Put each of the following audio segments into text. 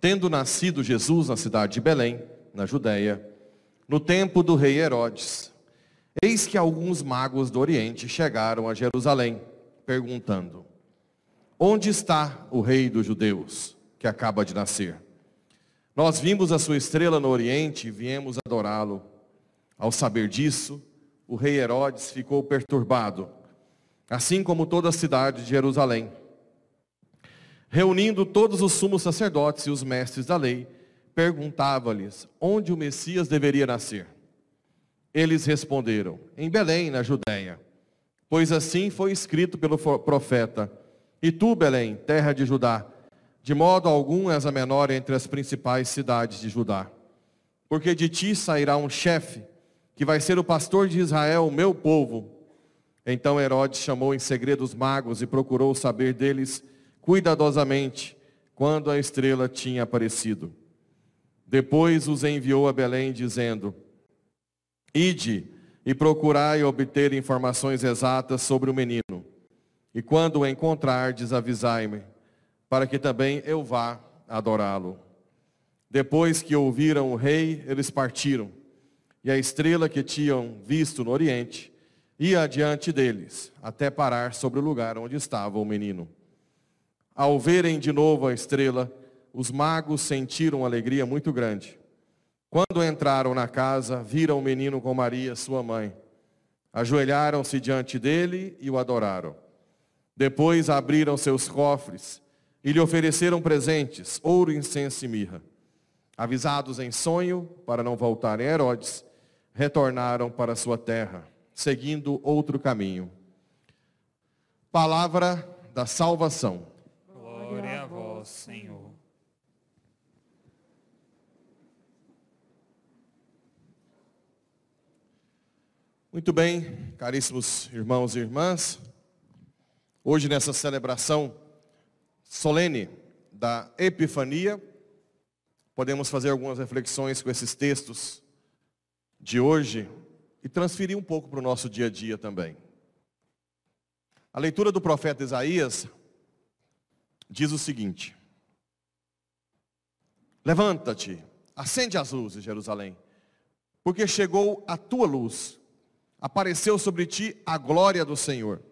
Tendo nascido Jesus na cidade de Belém, na Judéia, no tempo do rei Herodes, eis que alguns magos do Oriente chegaram a Jerusalém, perguntando: Onde está o rei dos judeus, que acaba de nascer? Nós vimos a sua estrela no Oriente e viemos adorá-lo. Ao saber disso, o rei Herodes ficou perturbado, assim como toda a cidade de Jerusalém. Reunindo todos os sumos sacerdotes e os mestres da lei, perguntava-lhes onde o Messias deveria nascer. Eles responderam: Em Belém, na Judéia, pois assim foi escrito pelo profeta: E tu, Belém, terra de Judá, de modo algum és a menor entre as principais cidades de Judá. Porque de ti sairá um chefe, que vai ser o pastor de Israel, o meu povo. Então Herodes chamou em segredo os magos e procurou saber deles cuidadosamente quando a estrela tinha aparecido. Depois os enviou a Belém, dizendo: Ide e procurai obter informações exatas sobre o menino. E quando o encontrardes, avisai-me, para que também eu vá adorá-lo. Depois que ouviram o rei, eles partiram. E a estrela que tinham visto no oriente ia adiante deles, até parar sobre o lugar onde estava o menino. Ao verem de novo a estrela, os magos sentiram alegria muito grande. Quando entraram na casa, viram o menino com Maria, sua mãe. Ajoelharam-se diante dele e o adoraram. Depois abriram seus cofres e lhe ofereceram presentes, ouro, incenso e mirra. Avisados em sonho, para não voltarem a Herodes, retornaram para sua terra, seguindo outro caminho. Palavra da salvação. Glória a vós, Senhor. Muito bem, caríssimos irmãos e irmãs. Hoje nessa celebração solene da Epifania, podemos fazer algumas reflexões com esses textos de hoje e transferir um pouco para o nosso dia a dia também. A leitura do profeta Isaías diz o seguinte: Levanta-te, acende as luzes, Jerusalém, porque chegou a tua luz, apareceu sobre ti a glória do Senhor.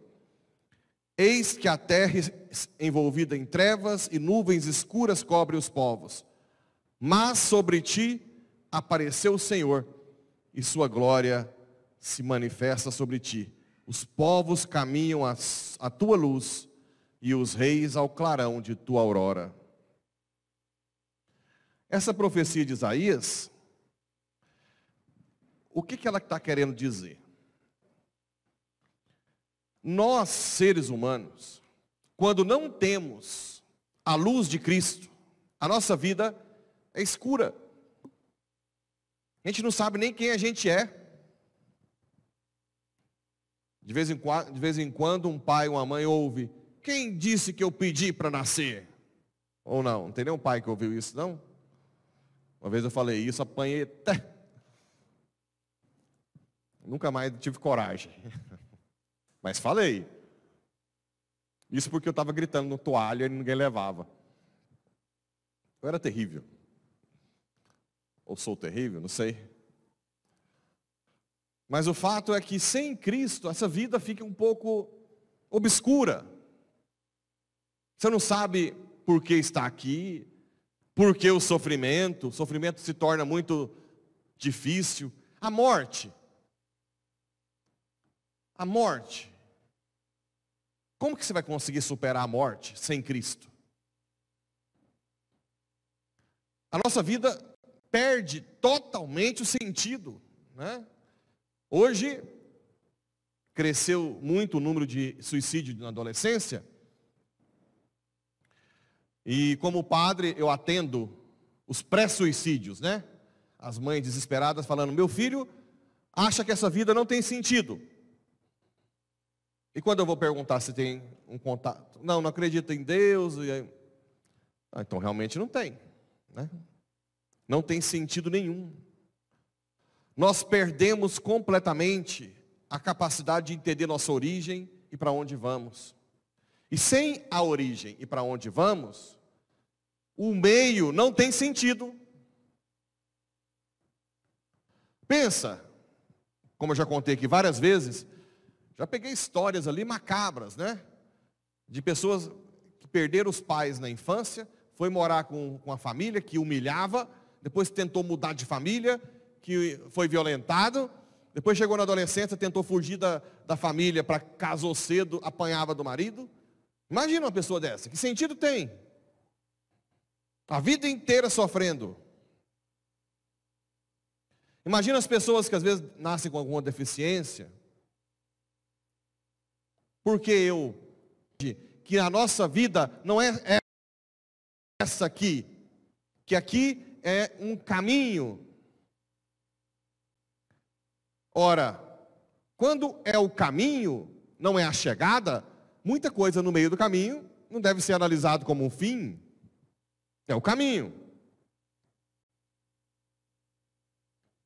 Eis que a terra envolvida em trevas e nuvens escuras cobre os povos. Mas sobre ti apareceu o Senhor, e sua glória se manifesta sobre ti. Os povos caminham à tua luz, e os reis ao clarão de tua aurora. Essa profecia de Isaías, o que, que ela está querendo dizer? Nós, seres humanos, quando não temos a luz de Cristo, a nossa vida é escura. A gente não sabe nem quem a gente é. De vez em, de vez em quando um pai ou uma mãe ouve, quem disse que eu pedi para nascer? Ou não? Não tem nenhum pai que ouviu isso, não? Uma vez eu falei isso, apanhei até. Nunca mais tive coragem. Mas falei. Isso porque eu estava gritando no toalha e ninguém levava. Eu era terrível. Ou sou terrível, não sei. Mas o fato é que sem Cristo essa vida fica um pouco obscura. Você não sabe por que está aqui, por que o sofrimento, o sofrimento se torna muito difícil. A morte. A morte. Como que você vai conseguir superar a morte sem Cristo? A nossa vida perde totalmente o sentido. Né? Hoje, cresceu muito o número de suicídio na adolescência. E como padre, eu atendo os pré-suicídios, né? As mães desesperadas falando: meu filho acha que essa vida não tem sentido. E quando eu vou perguntar se tem um contato, não, não acredita em Deus, e ah, então realmente não tem, né? Não tem sentido nenhum. nós perdemos completamente a capacidade de entender nossa origem e para onde vamos. E sem a origem e para onde vamos, o meio não tem sentido. Pensa, como eu já contei aqui várias vezes, já peguei histórias ali macabras, né? De pessoas que perderam os pais na infância, foi morar com, com a família que humilhava, depois tentou mudar de família, que foi violentado, depois chegou na adolescência, tentou fugir da, da família para casou cedo, apanhava do marido. Imagina uma pessoa dessa, que sentido tem? A vida inteira sofrendo. Imagina as pessoas que às vezes nascem com alguma deficiência. Porque eu, que a nossa vida não é, é essa aqui, que aqui é um caminho Ora, quando é o caminho, não é a chegada, muita coisa no meio do caminho não deve ser analisado como um fim. É o caminho.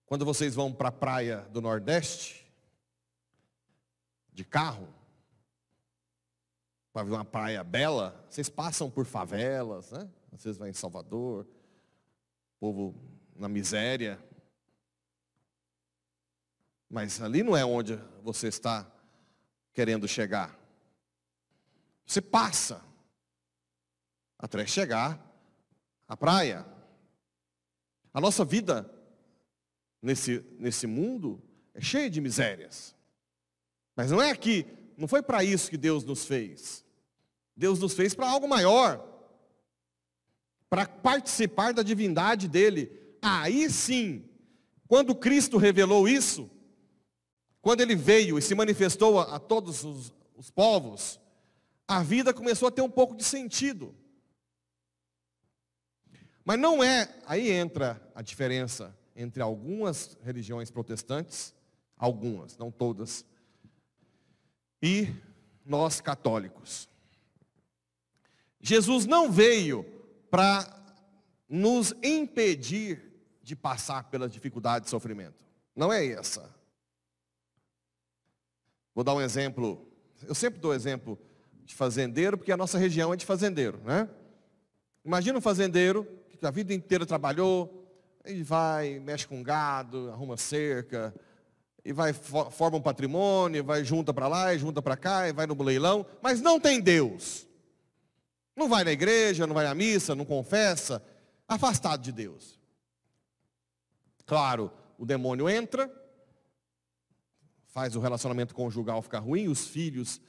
Quando vocês vão para a praia do Nordeste, de carro, para ver uma praia bela, vocês passam por favelas, né? Vocês vão em Salvador, povo na miséria, mas ali não é onde você está querendo chegar. Você passa até chegar à praia. A nossa vida nesse, nesse mundo é cheia de misérias. Mas não é aqui, não foi para isso que Deus nos fez. Deus nos fez para algo maior. Para participar da divindade dele. Aí sim, quando Cristo revelou isso, quando ele veio e se manifestou a, a todos os, os povos, a vida começou a ter um pouco de sentido. Mas não é, aí entra a diferença entre algumas religiões protestantes, algumas, não todas, e nós católicos. Jesus não veio para nos impedir de passar pelas dificuldades e sofrimento. Não é essa. Vou dar um exemplo. Eu sempre dou exemplo de fazendeiro, porque a nossa região é de fazendeiro, né? Imagina um fazendeiro que a vida inteira trabalhou, e vai, mexe com gado, arruma cerca, e vai, forma um patrimônio, vai junta para lá, e junta para cá, e vai no leilão, mas não tem Deus. Não vai na igreja, não vai à missa, não confessa, afastado de Deus. Claro, o demônio entra, faz o relacionamento conjugal ficar ruim, os filhos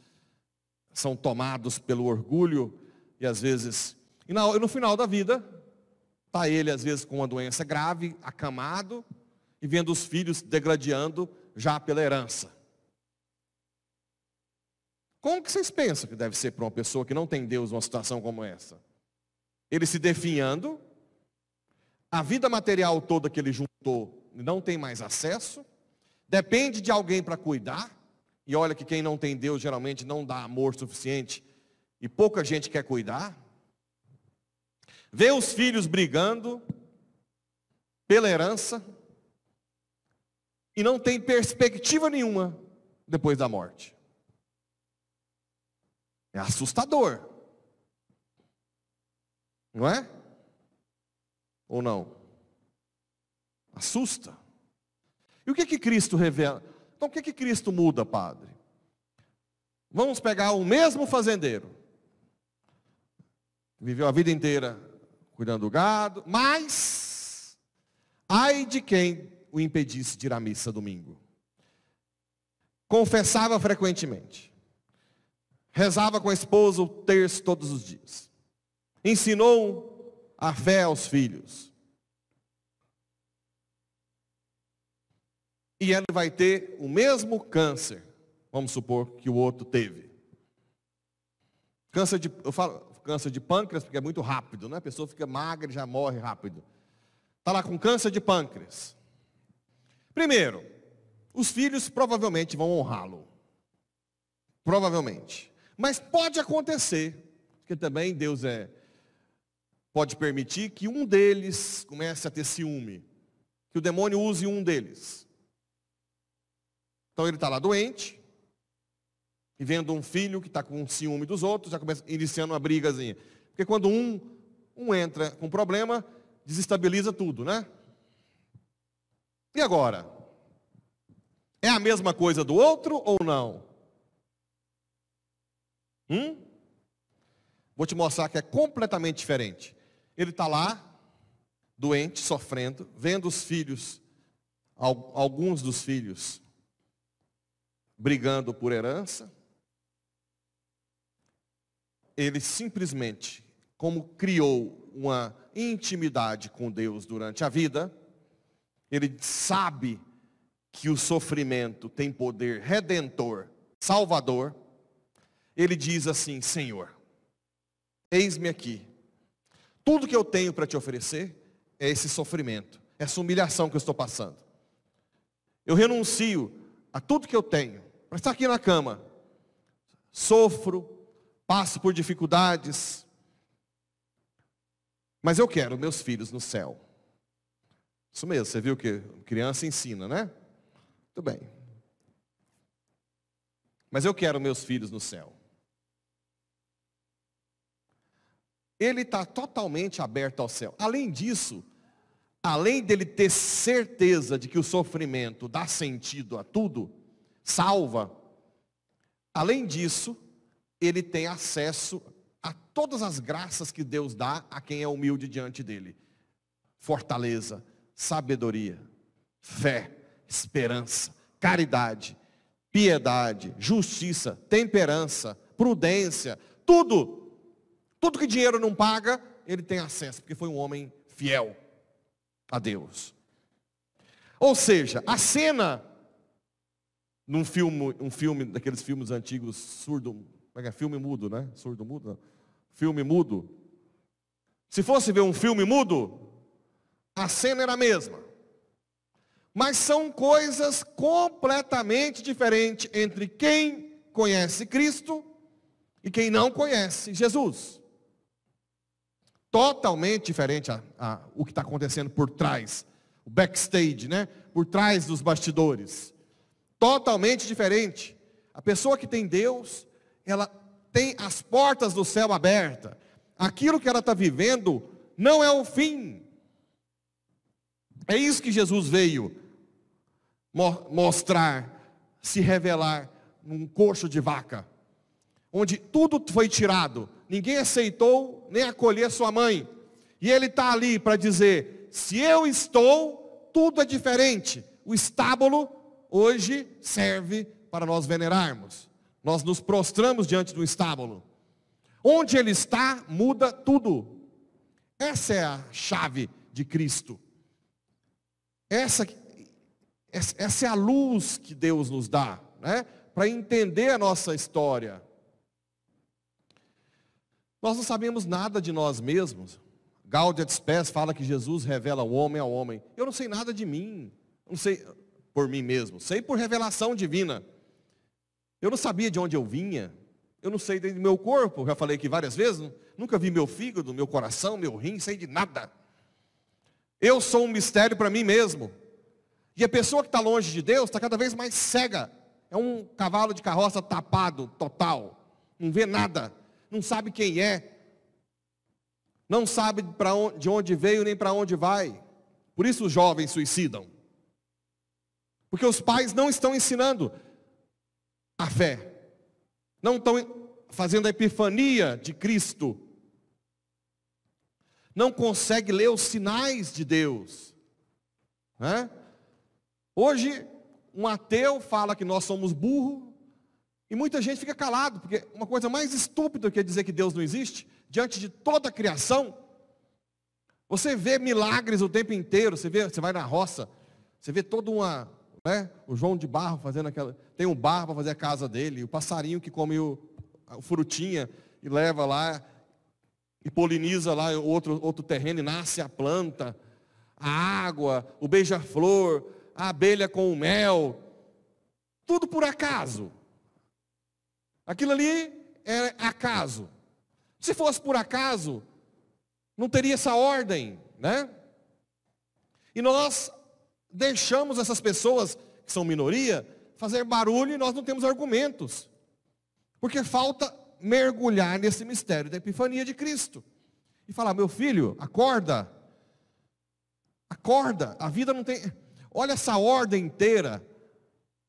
são tomados pelo orgulho e às vezes, e no final da vida, está ele às vezes com uma doença grave, acamado, e vendo os filhos degradando já pela herança. Como que vocês pensam que deve ser para uma pessoa que não tem Deus numa situação como essa? Ele se definhando, a vida material toda que ele juntou não tem mais acesso, Depende de alguém para cuidar. E olha que quem não tem Deus geralmente não dá amor suficiente. E pouca gente quer cuidar. Vê os filhos brigando pela herança. E não tem perspectiva nenhuma depois da morte. É assustador. Não é? Ou não? Assusta. E o que que Cristo revela? Então o que que Cristo muda, padre? Vamos pegar o mesmo fazendeiro. Viveu a vida inteira cuidando do gado, mas ai de quem o impedisse de ir à missa domingo. Confessava frequentemente. Rezava com a esposa o terço todos os dias. Ensinou a fé aos filhos. e ele vai ter o mesmo câncer, vamos supor que o outro teve. Câncer de, eu falo câncer de pâncreas porque é muito rápido, né? A pessoa fica magra e já morre rápido. Está lá com câncer de pâncreas. Primeiro, os filhos provavelmente vão honrá-lo. Provavelmente. Mas pode acontecer, porque também Deus é pode permitir que um deles comece a ter ciúme, que o demônio use um deles Então ele está lá doente, e vendo um filho que está com ciúme dos outros, já começa iniciando uma brigazinha. Porque quando um, um entra com problema, desestabiliza tudo, né? E agora? É a mesma coisa do outro ou não? Hum? Vou te mostrar que é completamente diferente. Ele está lá, doente, sofrendo, vendo os filhos, alguns dos filhos, brigando por herança. Ele simplesmente, como criou uma intimidade com Deus durante a vida, ele sabe que o sofrimento tem poder redentor, salvador. Ele diz assim: Senhor, eis-me aqui. Tudo que eu tenho para te oferecer é esse sofrimento, essa humilhação que eu estou passando. Eu renuncio a tudo que eu tenho para estar aqui na cama. Sofro, passo por dificuldades, mas eu quero meus filhos no céu. Isso mesmo, você viu que criança ensina, né? Tudo bem. Mas eu quero meus filhos no céu. Ele está totalmente aberto ao céu. Além disso, além dele ter certeza de que o sofrimento dá sentido a tudo, salva, além disso, ele tem acesso a todas as graças que Deus dá a quem é humilde diante dele. Fortaleza, sabedoria, fé, esperança, caridade, piedade, justiça, temperança, prudência, tudo. Tudo que dinheiro não paga, ele tem acesso, porque foi um homem fiel a Deus. Ou seja, a cena num filme, um filme daqueles filmes antigos surdo, é, é filme mudo, né? Surdo mudo, não. filme mudo. Se fosse ver um filme mudo, a cena era a mesma. Mas são coisas completamente diferentes entre quem conhece Cristo e quem não conhece Jesus. Totalmente diferente a, a o que está acontecendo por trás, o backstage, né? Por trás dos bastidores. Totalmente diferente. A pessoa que tem Deus, ela tem as portas do céu abertas. Aquilo que ela está vivendo não é o fim, é isso que Jesus veio mostrar, se revelar num coxo de vaca, onde tudo foi tirado, ninguém aceitou nem acolher sua mãe, e ele está ali para dizer: se eu estou, tudo é diferente. O estábulo hoje serve para nós venerarmos. Nós nos prostramos diante do estábulo. Onde ele está, muda tudo. Essa é a chave de Cristo. Essa, essa é a luz que Deus nos dá, né? Para entender a nossa história. Nós não sabemos nada de nós mesmos. Gaudia Spes fala que Jesus revela o homem ao homem. Eu não sei nada de mim. Não sei por mim mesmo. Sei por revelação divina. Eu não sabia de onde eu vinha. Eu não sei do meu corpo. Já falei aqui várias vezes. Nunca vi meu fígado, meu coração, meu rim. Sei de nada. Eu sou um mistério para mim mesmo. E a pessoa que está longe de Deus está cada vez mais cega. É um cavalo de carroça tapado, total. Não vê nada. Não sabe quem é. Não sabe onde, de onde veio nem para onde vai. Por isso os jovens suicidam. Porque os pais não estão ensinando a fé. Não estão fazendo a epifania de Cristo não consegue ler os sinais de Deus. Né? Hoje, um ateu fala que nós somos burros, e muita gente fica calado, porque uma coisa mais estúpida que é dizer que Deus não existe, diante de toda a criação, você vê milagres o tempo inteiro, você, vê, você vai na roça, você vê toda uma, né, o João de Barro fazendo aquela, tem um barro para fazer a casa dele, o passarinho que come o, a frutinha e leva lá, e poliniza lá outro, outro terreno e nasce a planta, a água, o beija-flor, a abelha com o mel, tudo por acaso. Aquilo ali é acaso. Se fosse por acaso, não teria essa ordem, né? E nós deixamos essas pessoas, que são minoria, fazer barulho e nós não temos argumentos. Porque falta mergulhar nesse mistério da epifania de Cristo. E falar, meu filho, acorda. Acorda, a vida não tem. Olha essa ordem inteira.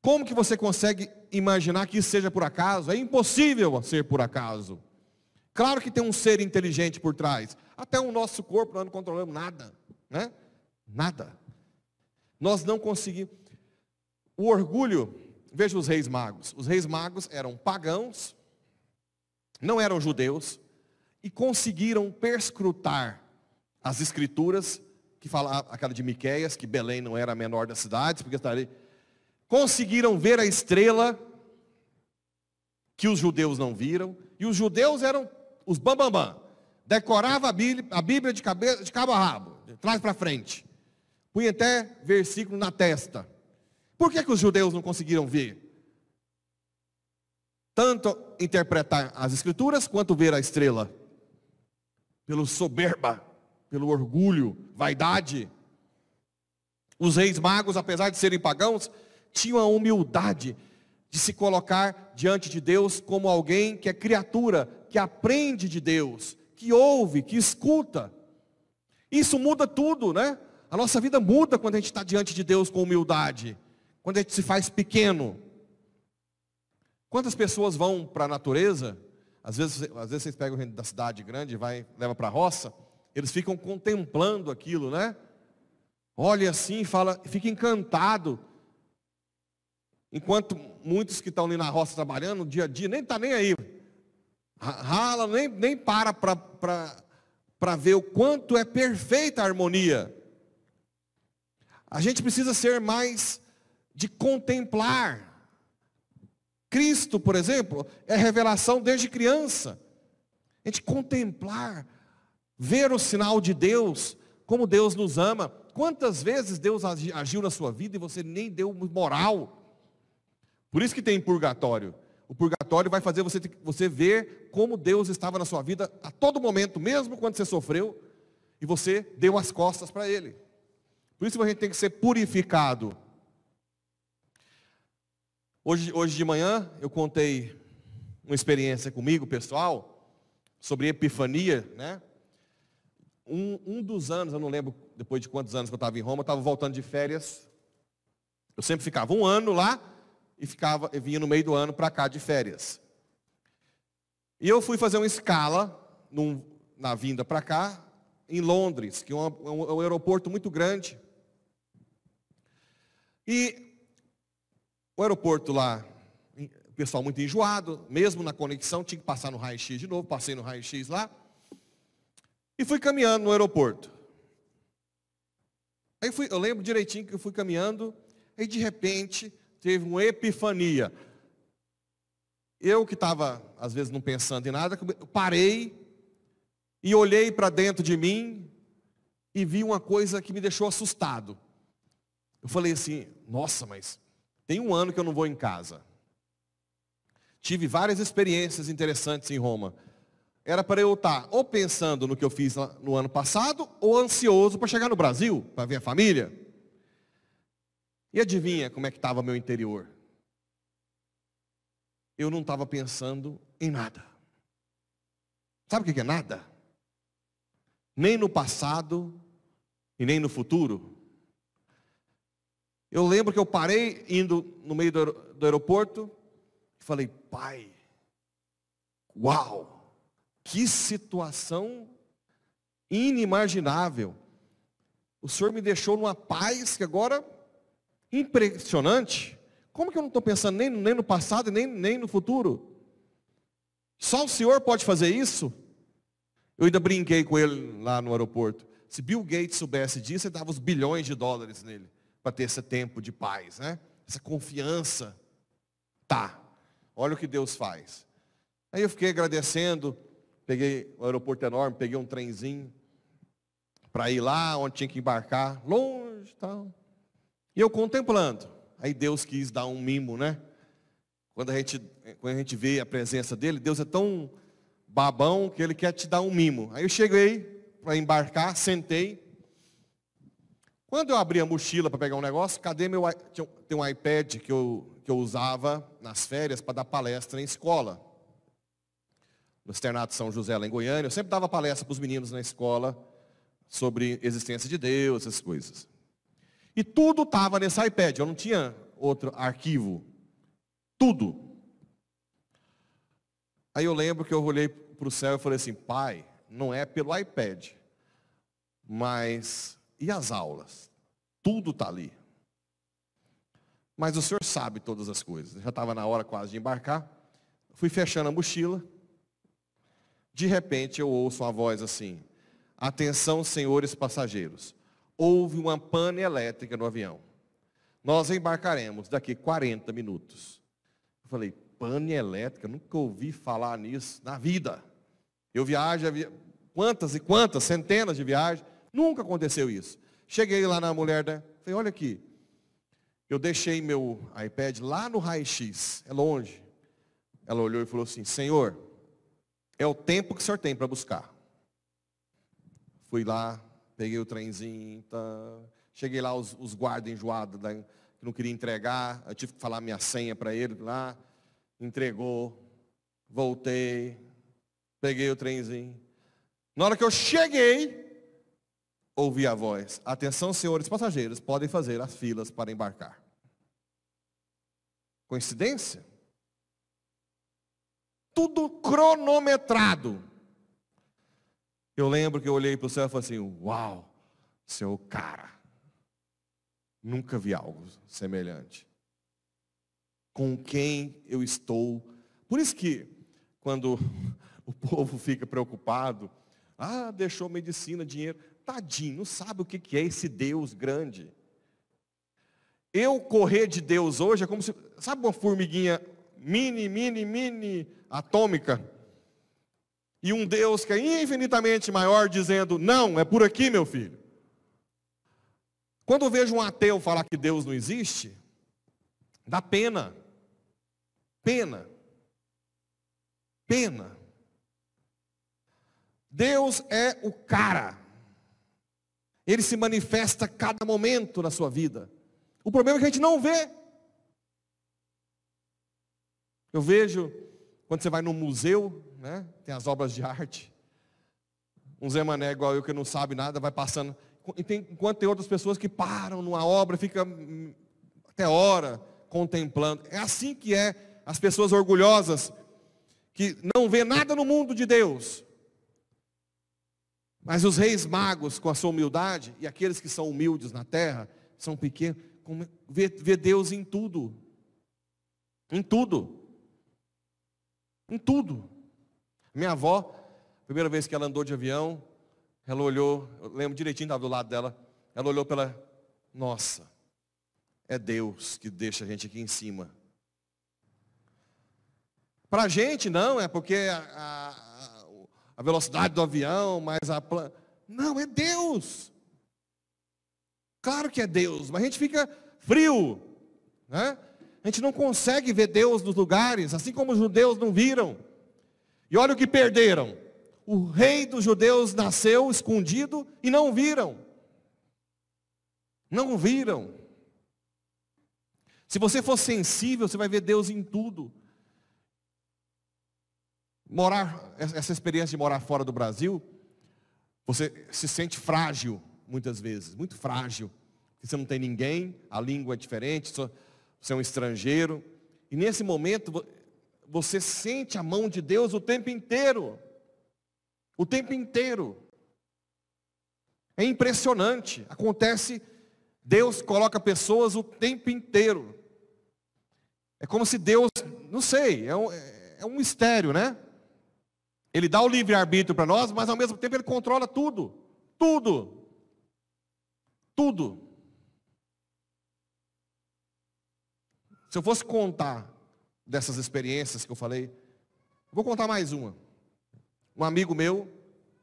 Como que você consegue imaginar que isso seja por acaso? É impossível ser por acaso. Claro que tem um ser inteligente por trás. Até o nosso corpo nós não controlamos nada, né? Nada. Nós não conseguimos. O orgulho, veja os reis magos. Os reis magos eram pagãos, não eram judeus, e conseguiram perscrutar as escrituras, que fala aquela de Miqueias, que Belém não era a menor das cidades, porque estaria. Conseguiram ver a estrela que os judeus não viram, e os judeus eram os bambambam. Bam, bam. Decorava a Bíblia, a Bíblia de, cabeça, de cabo a rabo, de trás para frente. Punha até versículo na testa. Por que, que os judeus não conseguiram ver? Tanto interpretar as escrituras quanto ver a estrela. Pelo soberba, pelo orgulho, vaidade. Os reis magos, apesar de serem pagãos, tinham a humildade de se colocar diante de Deus como alguém que é criatura, que aprende de Deus, que ouve, que escuta. Isso muda tudo, né? A nossa vida muda quando a gente está diante de Deus com humildade, quando a gente se faz pequeno. Quantas pessoas vão para a natureza? Às vezes, às vezes vocês pegam da cidade grande, vai, leva para a roça, eles ficam contemplando aquilo, né? Olha assim, fala, fica encantado. Enquanto muitos que estão ali na roça trabalhando, no dia a dia, nem está nem aí. Rala, nem, nem para para ver o quanto é perfeita a harmonia. A gente precisa ser mais de contemplar. Cristo, por exemplo, é revelação desde criança. A gente contemplar, ver o sinal de Deus, como Deus nos ama. Quantas vezes Deus agiu na sua vida e você nem deu moral? Por isso que tem purgatório. O purgatório vai fazer você, você ver como Deus estava na sua vida a todo momento, mesmo quando você sofreu, e você deu as costas para Ele. Por isso que a gente tem que ser purificado. Hoje, hoje de manhã eu contei uma experiência comigo, pessoal, sobre epifania, né? Um, um dos anos, eu não lembro depois de quantos anos que eu estava em Roma, eu estava voltando de férias. Eu sempre ficava um ano lá, e ficava, vinha no meio do ano para cá de férias. E eu fui fazer uma escala num, na vinda para cá, em Londres, que é um, é um aeroporto muito grande. E o aeroporto lá, o pessoal muito enjoado, mesmo na conexão, tinha que passar no raio-x de novo, passei no raio-x lá. E fui caminhando no aeroporto. Aí fui, eu lembro direitinho que eu fui caminhando, e de repente teve uma epifania. Eu que estava, às vezes, não pensando em nada, parei e olhei para dentro de mim e vi uma coisa que me deixou assustado. Eu falei assim, nossa, mas tem um ano que eu não vou em casa. Tive várias experiências interessantes em Roma. Era para eu estar ou pensando no que eu fiz no ano passado, ou ansioso para chegar no Brasil, para ver a família. E adivinha como é que estava meu interior? Eu não estava pensando em nada. Sabe o que é nada? Nem no passado e nem no futuro. Eu lembro que eu parei indo no meio do, aeroporto e falei, pai, uau, que situação inimaginável. O Senhor me deixou numa paz que agora impressionante. Como que eu não estou pensando nem, nem no passado e nem, nem no futuro? Só o Senhor pode fazer isso? Eu ainda brinquei com ele lá no aeroporto. Se Bill Gates soubesse disso, ele dava os bilhões de dólares nele para ter esse tempo de paz, né? Essa confiança. Tá. Olha o que Deus faz. Aí eu fiquei agradecendo, peguei o aeroporto enorme, peguei um trenzinho para ir lá onde tinha que embarcar, longe, tal. E eu contemplando. Aí Deus quis dar um mimo, né? Quando a gente, quando a gente vê a presença dele, Deus é tão babão que ele quer te dar um mimo. Aí eu cheguei para embarcar, sentei. Quando eu abri a mochila para pegar um negócio, cadê meu tem um iPad que eu, que eu usava nas férias para dar palestra em escola. No Externato São José, lá em Goiânia, eu sempre dava palestra para os meninos na escola sobre existência de Deus, essas coisas. E tudo estava nesse iPad, eu não tinha outro arquivo. Tudo. Aí eu lembro que eu olhei para o céu e falei assim, pai, não é pelo iPad, mas e as aulas? Tudo está ali. Mas o senhor sabe todas as coisas. Já estava na hora quase de embarcar. Fui fechando a mochila. De repente eu ouço uma voz assim: Atenção, senhores passageiros. Houve uma pane elétrica no avião. Nós embarcaremos daqui 40 minutos. Eu falei, pane elétrica? Nunca ouvi falar nisso na vida. Eu viajo, quantas e quantas, centenas de viagens. Nunca aconteceu isso. Cheguei lá na mulher, da, falei, olha aqui. Eu deixei meu iPad lá no raio-x, é longe. Ela olhou e falou assim, Senhor, é o tempo que o senhor tem para buscar. Fui lá, peguei o trenzinho, tá. cheguei lá, os, os guardas enjoados, da, que não queria entregar, eu tive que falar minha senha para ele lá, entregou, voltei, peguei o trenzinho. Na hora que eu cheguei, ouvi a voz: Atenção, senhores passageiros, podem fazer as filas para embarcar. Coincidência? Tudo cronometrado. Eu lembro que eu olhei para o céu e falei assim: Uau, seu cara. Nunca vi algo semelhante. Com quem eu estou. Por isso que, quando o povo fica preocupado, ah, deixou medicina, dinheiro. Tadinho, não sabe o que é esse Deus grande. Eu correr de Deus hoje é como se, sabe uma formiguinha mini, mini, mini atômica? E um Deus que é infinitamente maior dizendo, não, é por aqui, meu filho. Quando eu vejo um ateu falar que Deus não existe, dá pena. Pena. Pena. Deus é o cara. Ele se manifesta a cada momento na sua vida. O problema é que a gente não vê. Eu vejo, quando você vai no museu, né, tem as obras de arte. Um Zé Mané igual eu que não sabe nada, vai passando. Tem, enquanto tem outras pessoas que param numa obra, fica hum, até hora contemplando. É assim que é as pessoas orgulhosas, que não vê nada no mundo de Deus, mas os reis magos, com a sua humildade, e aqueles que são humildes na terra, são pequenos, vê, vê Deus em tudo. Em tudo. Em tudo. Minha avó, primeira vez que ela andou de avião, ela olhou, eu lembro direitinho, estava do lado dela, ela olhou pela, nossa, é Deus que deixa a gente aqui em cima. Para a gente não, é porque a, a a velocidade do avião, mas a plan... Não, é Deus. Claro que é Deus, mas a gente fica frio, né? A gente não consegue ver Deus nos lugares, assim como os judeus não viram. E olha o que perderam. O rei dos judeus nasceu escondido e não viram. Não viram. Se você for sensível, você vai ver Deus em tudo morar, essa experiência de morar fora do Brasil, você se sente frágil, muitas vezes, muito frágil. Você não tem ninguém, a língua é diferente, você é um estrangeiro. E nesse momento, você sente a mão de Deus o tempo inteiro. O tempo inteiro. É impressionante. Acontece, Deus coloca pessoas o tempo inteiro. É como se Deus, não sei, é um, é um mistério, né? Ele dá o livre-arbítrio para nós, mas ao mesmo tempo ele controla tudo. Tudo. Tudo. Se eu fosse contar dessas experiências que eu falei, vou contar mais uma. Um amigo meu,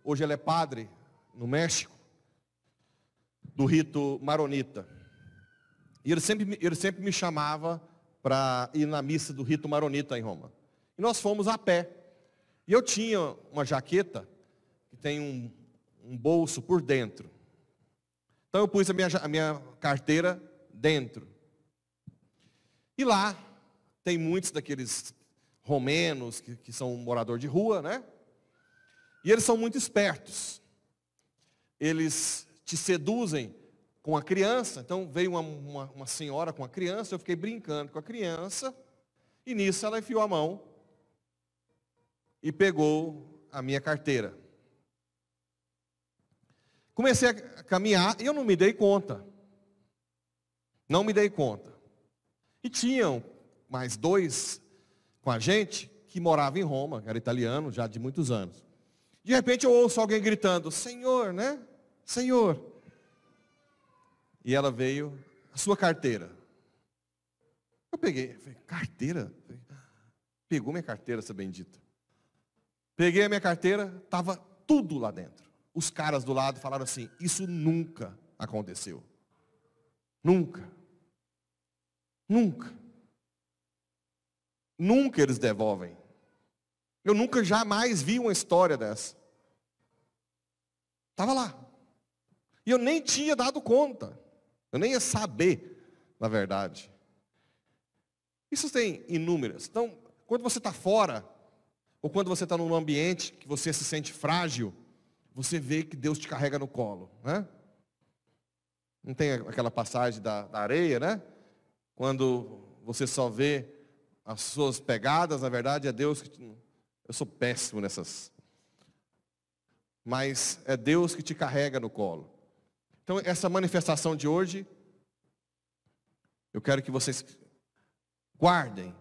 hoje ele é padre no México, do rito maronita. E ele sempre, ele sempre me chamava para ir na missa do rito maronita em Roma. E nós fomos a pé. E eu tinha uma jaqueta que tem um, um bolso por dentro. Então eu pus a minha, a minha carteira dentro. E lá tem muitos daqueles romenos que, que são morador de rua, né? E eles são muito espertos. Eles te seduzem com a criança. Então veio uma, uma, uma senhora com a criança, eu fiquei brincando com a criança, e nisso ela enfiou a mão e pegou a minha carteira. Comecei a caminhar e eu não me dei conta. Não me dei conta. E tinham mais dois com a gente que morava em Roma, era italiano já de muitos anos. De repente eu ouço alguém gritando: Senhor, né? Senhor. E ela veio, a sua carteira. Eu peguei, falei, carteira? Pegou minha carteira, essa bendita. Peguei a minha carteira, estava tudo lá dentro. Os caras do lado falaram assim: Isso nunca aconteceu. Nunca. Nunca. Nunca eles devolvem. Eu nunca jamais vi uma história dessa. Estava lá. E eu nem tinha dado conta. Eu nem ia saber, na verdade. Isso tem inúmeras. Então, quando você está fora, ou quando você está num ambiente que você se sente frágil, você vê que Deus te carrega no colo. Né? Não tem aquela passagem da, da areia, né? Quando você só vê as suas pegadas, na verdade é Deus que. Te... Eu sou péssimo nessas. Mas é Deus que te carrega no colo. Então, essa manifestação de hoje, eu quero que vocês guardem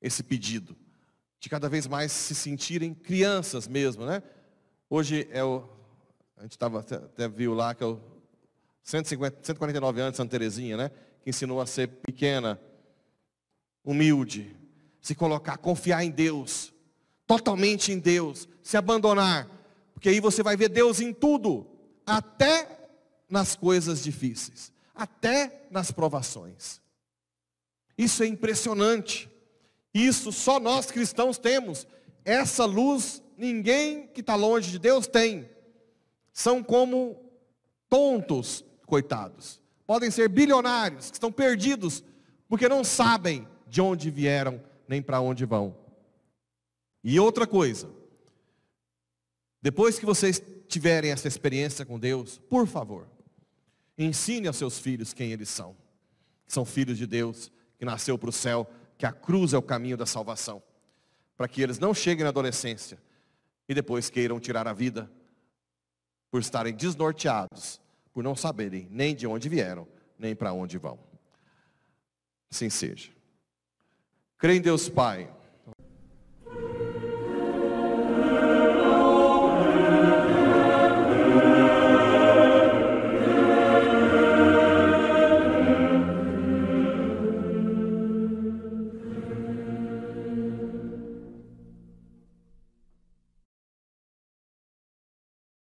esse pedido, de cada vez mais se sentirem crianças mesmo, né? Hoje é o, a gente estava até viu lá que é o 150, 149 anos de Santa Terezinha, né? Que ensinou a ser pequena, humilde, se colocar, confiar em Deus, totalmente em Deus, se abandonar, porque aí você vai ver Deus em tudo, até nas coisas difíceis, até nas provações. Isso é impressionante. Isso só nós cristãos temos. Essa luz ninguém que está longe de Deus tem. São como tontos, coitados. Podem ser bilionários, que estão perdidos, porque não sabem de onde vieram, nem para onde vão. E outra coisa, depois que vocês tiverem essa experiência com Deus, por favor, ensine aos seus filhos quem eles são. São filhos de Deus, que nasceu para o céu, que a cruz é o caminho da salvação. Para que eles não cheguem na adolescência e depois queiram tirar a vida por estarem desnorteados, por não saberem nem de onde vieram, nem para onde vão. Assim seja. Crê em Deus Pai.